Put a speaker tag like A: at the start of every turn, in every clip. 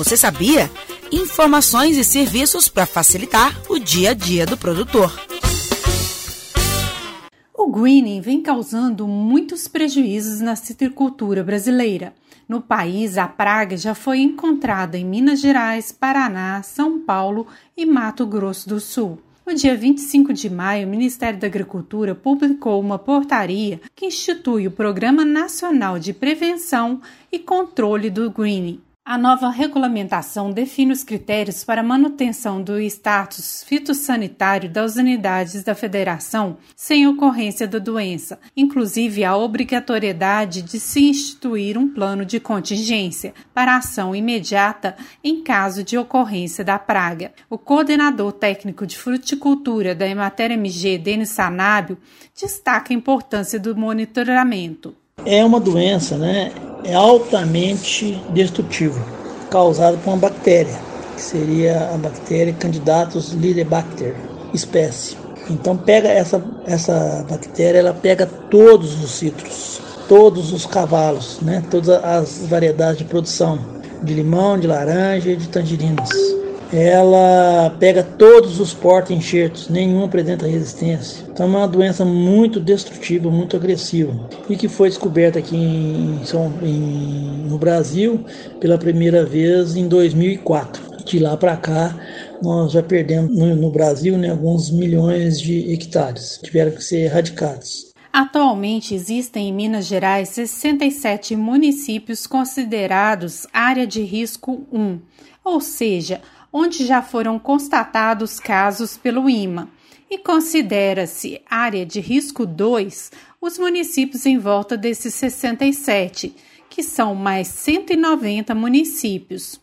A: Você sabia? Informações e serviços para facilitar o dia a dia do produtor.
B: O greening vem causando muitos prejuízos na citricultura brasileira. No país, a praga já foi encontrada em Minas Gerais, Paraná, São Paulo e Mato Grosso do Sul. No dia 25 de maio, o Ministério da Agricultura publicou uma portaria que institui o Programa Nacional de Prevenção e Controle do Greening. A nova regulamentação define os critérios para manutenção do status fitossanitário das unidades da federação sem ocorrência da doença, inclusive a obrigatoriedade de se instituir um plano de contingência para ação imediata em caso de ocorrência da praga. O coordenador técnico de fruticultura da Emater MG, Denis Sanábio, destaca a importância do monitoramento.
C: É uma doença, né? É altamente destrutiva, causada por uma bactéria, que seria a bactéria Candidatus lidebacter, espécie. Então pega essa essa bactéria, ela pega todos os citros, todos os cavalos, né? Todas as variedades de produção de limão, de laranja e de tangerinas ela pega todos os porta-enxertos, nenhum apresenta resistência. Então é uma doença muito destrutiva, muito agressiva e que foi descoberta aqui em, em, no Brasil pela primeira vez em 2004. De lá para cá, nós já perdemos no, no Brasil né, alguns milhões de hectares, tiveram que ser erradicados.
B: Atualmente existem em Minas Gerais 67 municípios considerados área de risco 1, ou seja, onde já foram constatados casos pelo IMA, e considera-se área de risco 2 os municípios em volta desses 67, que são mais 190 municípios.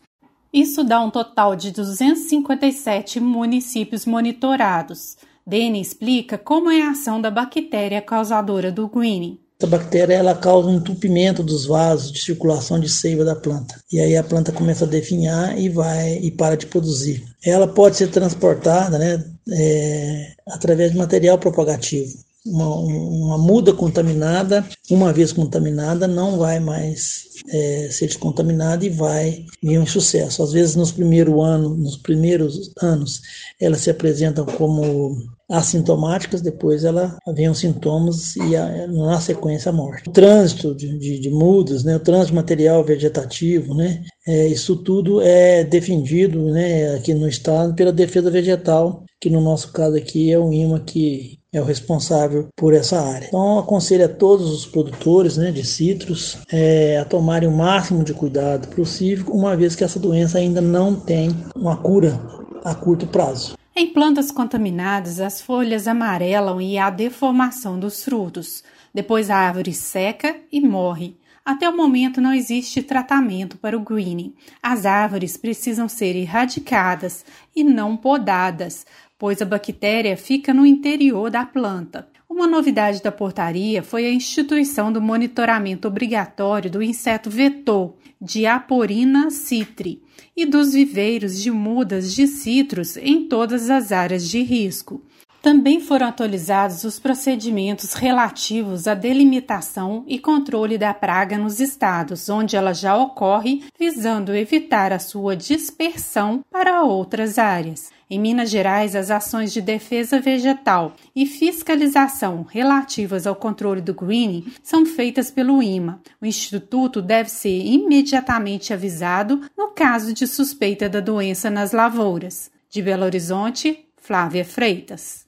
B: Isso dá um total de 257 municípios monitorados. Dene explica como é a ação da bactéria causadora do greening.
C: Essa bactéria ela causa um entupimento dos vasos de circulação de seiva da planta. E aí a planta começa a definhar e vai e para de produzir. Ela pode ser transportada né, é, através de material propagativo. Uma, uma, muda contaminada, uma vez contaminada, não vai mais é, ser descontaminada e vai vir um sucesso. Às vezes nos primeiros anos, nos primeiros anos, elas se apresentam como assintomáticas, depois ela vem os sintomas e a, na sequência a morte. O trânsito de, de, de mudas, né, o trânsito material vegetativo, né, é, isso tudo é defendido né, aqui no estado pela defesa vegetal, que no nosso caso aqui é o IMA que é o responsável por essa área. Então, aconselho a todos os produtores né, de citros é, a tomarem o máximo de cuidado possível, uma vez que essa doença ainda não tem uma cura a curto prazo.
B: Em plantas contaminadas, as folhas amarelam e há deformação dos frutos. Depois a árvore seca e morre. Até o momento não existe tratamento para o greening. As árvores precisam ser erradicadas e não podadas, pois a bactéria fica no interior da planta. Uma novidade da portaria foi a instituição do monitoramento obrigatório do inseto vetor, Diaporina citri, e dos viveiros de mudas de citros em todas as áreas de risco. Também foram atualizados os procedimentos relativos à delimitação e controle da praga nos estados onde ela já ocorre, visando evitar a sua dispersão para outras áreas. Em Minas Gerais, as ações de defesa vegetal e fiscalização relativas ao controle do greening são feitas pelo IMA. O instituto deve ser imediatamente avisado no caso de suspeita da doença nas lavouras. De Belo Horizonte, Flávia Freitas.